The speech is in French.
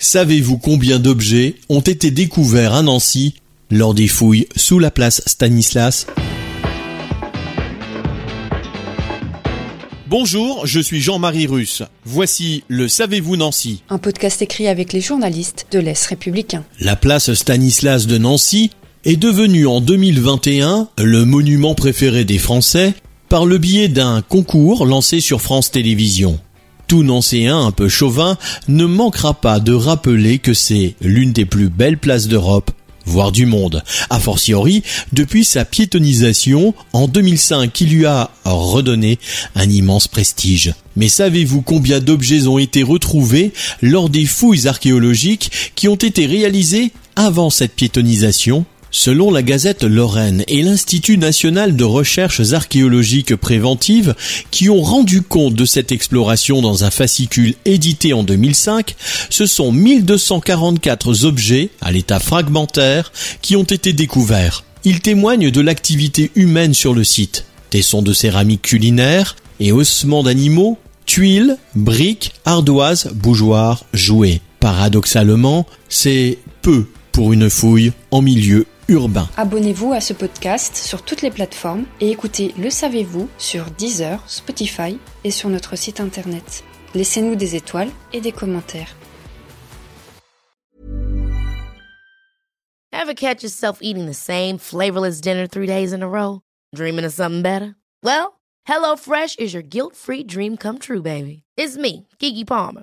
Savez-vous combien d'objets ont été découverts à Nancy lors des fouilles sous la place Stanislas? Bonjour, je suis Jean-Marie Russe. Voici le Savez-vous Nancy Un podcast écrit avec les journalistes de l'Est républicain. La place Stanislas de Nancy est devenue en 2021 le monument préféré des Français par le biais d'un concours lancé sur France Télévisions. Tout Nancéen un peu chauvin ne manquera pas de rappeler que c'est l'une des plus belles places d'Europe voire du monde, a fortiori depuis sa piétonisation en 2005 qui lui a redonné un immense prestige. Mais savez-vous combien d'objets ont été retrouvés lors des fouilles archéologiques qui ont été réalisées avant cette piétonisation Selon la Gazette Lorraine et l'Institut national de recherches archéologiques préventives qui ont rendu compte de cette exploration dans un fascicule édité en 2005, ce sont 1244 objets à l'état fragmentaire qui ont été découverts. Ils témoignent de l'activité humaine sur le site. Tessons de céramique culinaire et ossements d'animaux, tuiles, briques, ardoises, bougeoirs, jouets. Paradoxalement, c'est peu pour une fouille en milieu urbain. Abonnez-vous à ce podcast sur toutes les plateformes et écoutez Le Savez-vous sur Deezer, Spotify et sur notre site internet. Laissez-nous des étoiles et des commentaires. Ever catch yourself eating the same flavorless dinner three days in a row? Dreaming of something better? Well, HelloFresh is your guilt-free dream come true, baby. It's me, Kiki Palmer.